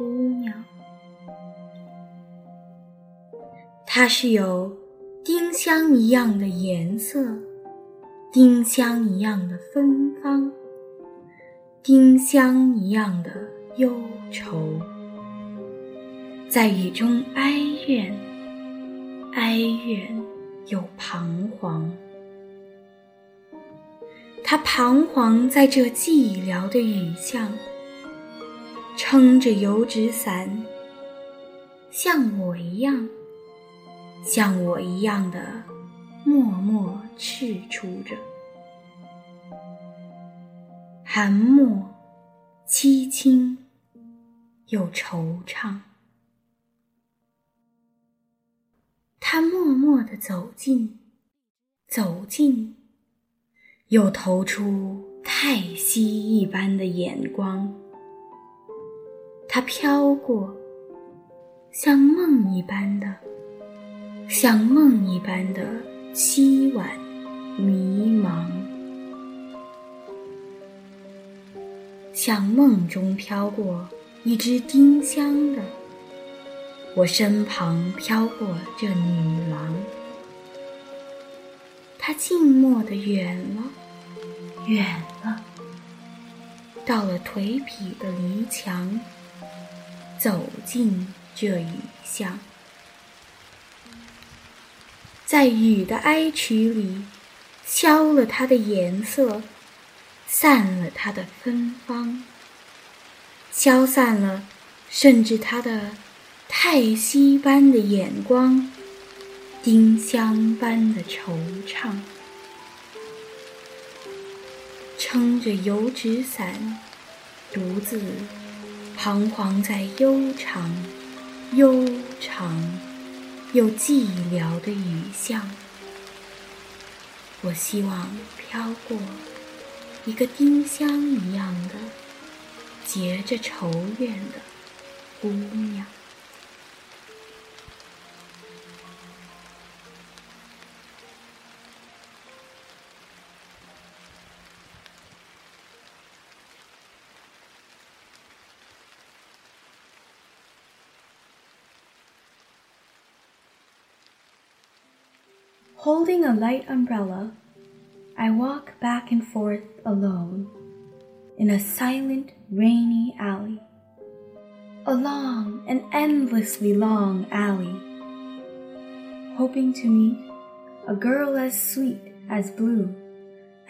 姑娘。她是有丁香一样的颜色，丁香一样的芬芳，丁香一样的忧愁，在雨中哀怨，哀怨又彷徨。他彷徨在这寂寥的雨巷，撑着油纸伞，像我一样，像我一样的默默赤出着，寒默、凄清又惆怅。他默默地走近，走近。又投出太息一般的眼光，它飘过，像梦一般的，像梦一般的凄婉迷茫，像梦中飘过一只丁香的，我身旁飘过这女郎。他静默的远了，远了，到了颓圮的篱墙，走进这雨巷，在雨的哀曲里，消了它的颜色，散了它的芬芳，消散了，甚至它的叹息般的眼光。丁香般的惆怅，撑着油纸伞，独自彷徨在悠长、悠长又寂寥的雨巷。我希望飘过一个丁香一样的、结着愁怨的姑娘。Holding a light umbrella, I walk back and forth alone in a silent, rainy alley. A long and endlessly long alley. Hoping to meet a girl as sweet as blue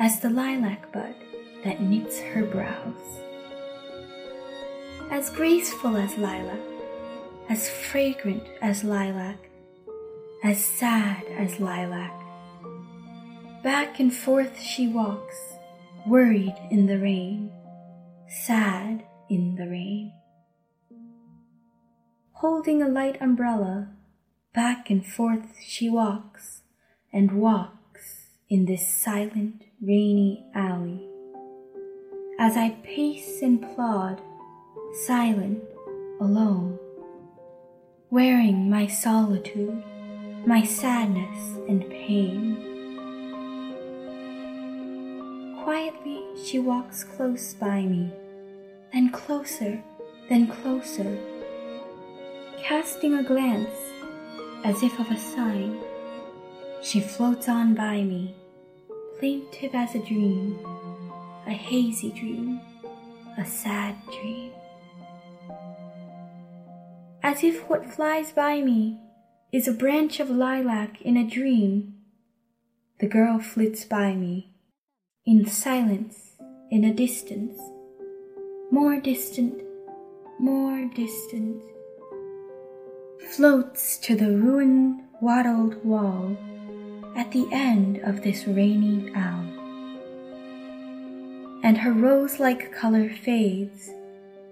as the lilac bud that knits her brows. As graceful as lilac, as fragrant as lilac, as sad as lilac. Back and forth she walks, worried in the rain, sad in the rain. Holding a light umbrella, back and forth she walks and walks in this silent, rainy alley. As I pace and plod, silent, alone, wearing my solitude my sadness and pain. Quietly she walks close by me, then closer, then closer, casting a glance as if of a sign. She floats on by me, plaintive as a dream, a hazy dream, a sad dream. As if what flies by me is a branch of lilac in a dream. The girl flits by me, in silence, in a distance, more distant, more distant, floats to the ruined, wattled wall at the end of this rainy alley. And her rose like color fades,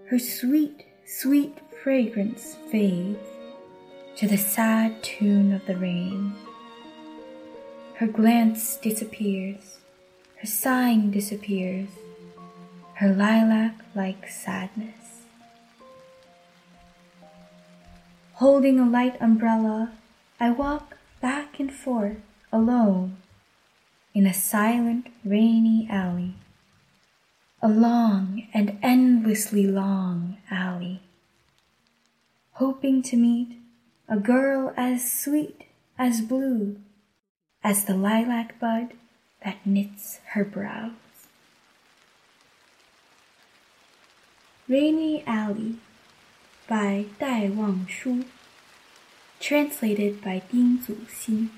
her sweet, sweet fragrance fades to the sad tune of the rain. Her glance disappears, her sighing disappears, her lilac like sadness. Holding a light umbrella, I walk back and forth alone in a silent, rainy alley. A long and endlessly long alley. Hoping to meet a girl as sweet as blue as the lilac bud that knits her brows. Rainy Alley by Dai Wang Shu, translated by Ding Zuxin.